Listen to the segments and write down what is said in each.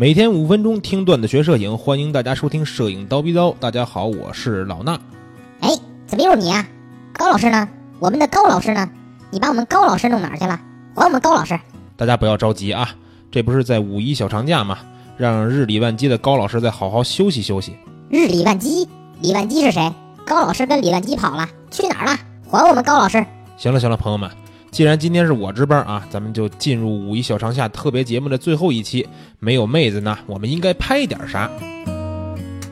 每天五分钟听段子学摄影，欢迎大家收听《摄影刀逼刀》。大家好，我是老衲。哎，怎么又是你啊？高老师呢？我们的高老师呢？你把我们高老师弄哪儿去了？还我们高老师！大家不要着急啊，这不是在五一小长假吗？让日理万机的高老师再好好休息休息。日理万机？李万机是谁？高老师跟李万机跑了，去哪儿了？还我们高老师！行了行了，朋友们。既然今天是我值班啊，咱们就进入五一小长假特别节目的最后一期。没有妹子呢，我们应该拍点啥？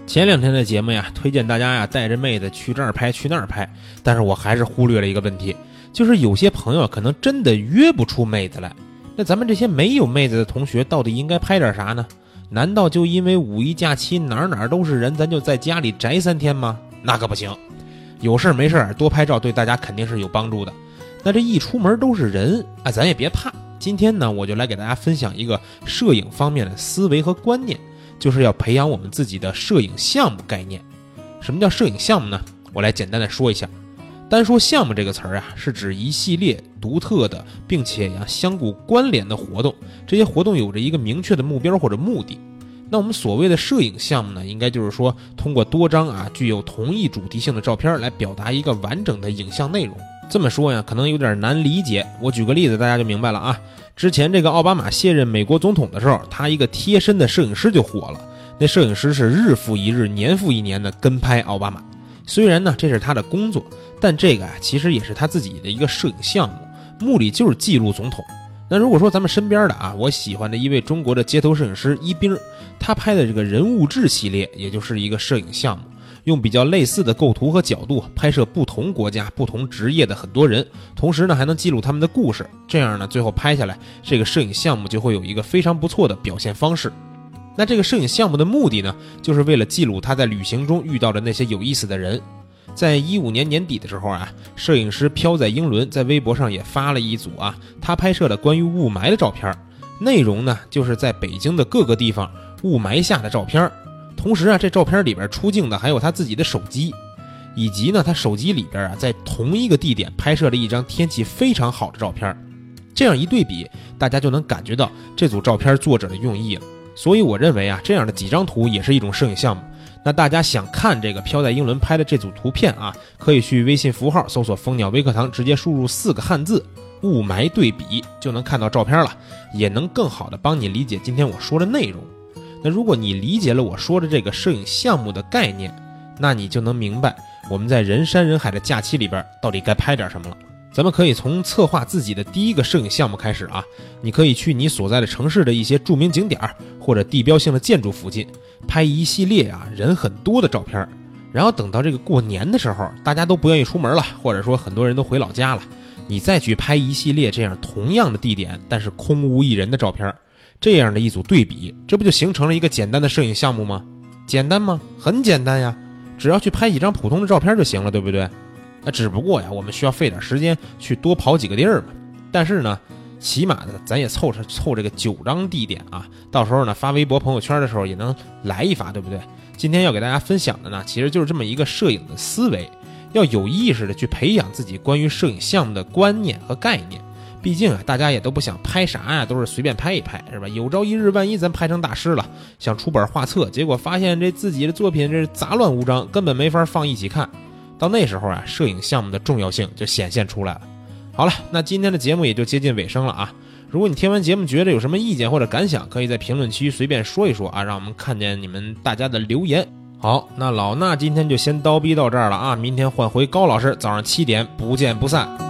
前两天的节目呀，推荐大家呀带着妹子去这儿拍去那儿拍，但是我还是忽略了一个问题，就是有些朋友可能真的约不出妹子来。那咱们这些没有妹子的同学，到底应该拍点啥呢？难道就因为五一假期哪儿哪儿都是人，咱就在家里宅三天吗？那可不行，有事没事多拍照，对大家肯定是有帮助的。那这一出门都是人啊，咱也别怕。今天呢，我就来给大家分享一个摄影方面的思维和观念，就是要培养我们自己的摄影项目概念。什么叫摄影项目呢？我来简单的说一下。单说项目这个词儿啊，是指一系列独特的，并且呀相互关联的活动。这些活动有着一个明确的目标或者目的。那我们所谓的摄影项目呢，应该就是说通过多张啊具有同一主题性的照片来表达一个完整的影像内容。这么说呀，可能有点难理解。我举个例子，大家就明白了啊。之前这个奥巴马卸任美国总统的时候，他一个贴身的摄影师就火了。那摄影师是日复一日、年复一年的跟拍奥巴马。虽然呢这是他的工作，但这个啊其实也是他自己的一个摄影项目，目的就是记录总统。那如果说咱们身边的啊，我喜欢的一位中国的街头摄影师一冰，他拍的这个人物志系列，也就是一个摄影项目。用比较类似的构图和角度拍摄不同国家、不同职业的很多人，同时呢还能记录他们的故事。这样呢，最后拍下来，这个摄影项目就会有一个非常不错的表现方式。那这个摄影项目的目的呢，就是为了记录他在旅行中遇到的那些有意思的人。在一五年年底的时候啊，摄影师飘在英伦在微博上也发了一组啊，他拍摄的关于雾霾的照片，内容呢就是在北京的各个地方雾霾下的照片。同时啊，这照片里边出镜的还有他自己的手机，以及呢，他手机里边啊，在同一个地点拍摄了一张天气非常好的照片。这样一对比，大家就能感觉到这组照片作者的用意了。所以我认为啊，这样的几张图也是一种摄影项目。那大家想看这个飘在英伦拍的这组图片啊，可以去微信符号搜索“蜂鸟微课堂”，直接输入四个汉字“雾霾对比”，就能看到照片了，也能更好的帮你理解今天我说的内容。那如果你理解了我说的这个摄影项目的概念，那你就能明白我们在人山人海的假期里边到底该拍点什么了。咱们可以从策划自己的第一个摄影项目开始啊，你可以去你所在的城市的一些著名景点或者地标性的建筑附近拍一系列啊人很多的照片，然后等到这个过年的时候，大家都不愿意出门了，或者说很多人都回老家了，你再去拍一系列这样同样的地点，但是空无一人的照片。这样的一组对比，这不就形成了一个简单的摄影项目吗？简单吗？很简单呀，只要去拍几张普通的照片就行了，对不对？那只不过呀，我们需要费点时间去多跑几个地儿嘛。但是呢，起码的咱也凑上凑这个九张地点啊，到时候呢发微博朋友圈的时候也能来一发，对不对？今天要给大家分享的呢，其实就是这么一个摄影的思维，要有意识的去培养自己关于摄影项目的观念和概念。毕竟啊，大家也都不想拍啥呀，都是随便拍一拍，是吧？有朝一日，万一咱拍成大师了，想出本画册，结果发现这自己的作品这是杂乱无章，根本没法放一起看。到那时候啊，摄影项目的重要性就显现出来了。好了，那今天的节目也就接近尾声了啊。如果你听完节目觉得有什么意见或者感想，可以在评论区随便说一说啊，让我们看见你们大家的留言。好，那老衲今天就先叨逼到这儿了啊，明天换回高老师，早上七点不见不散。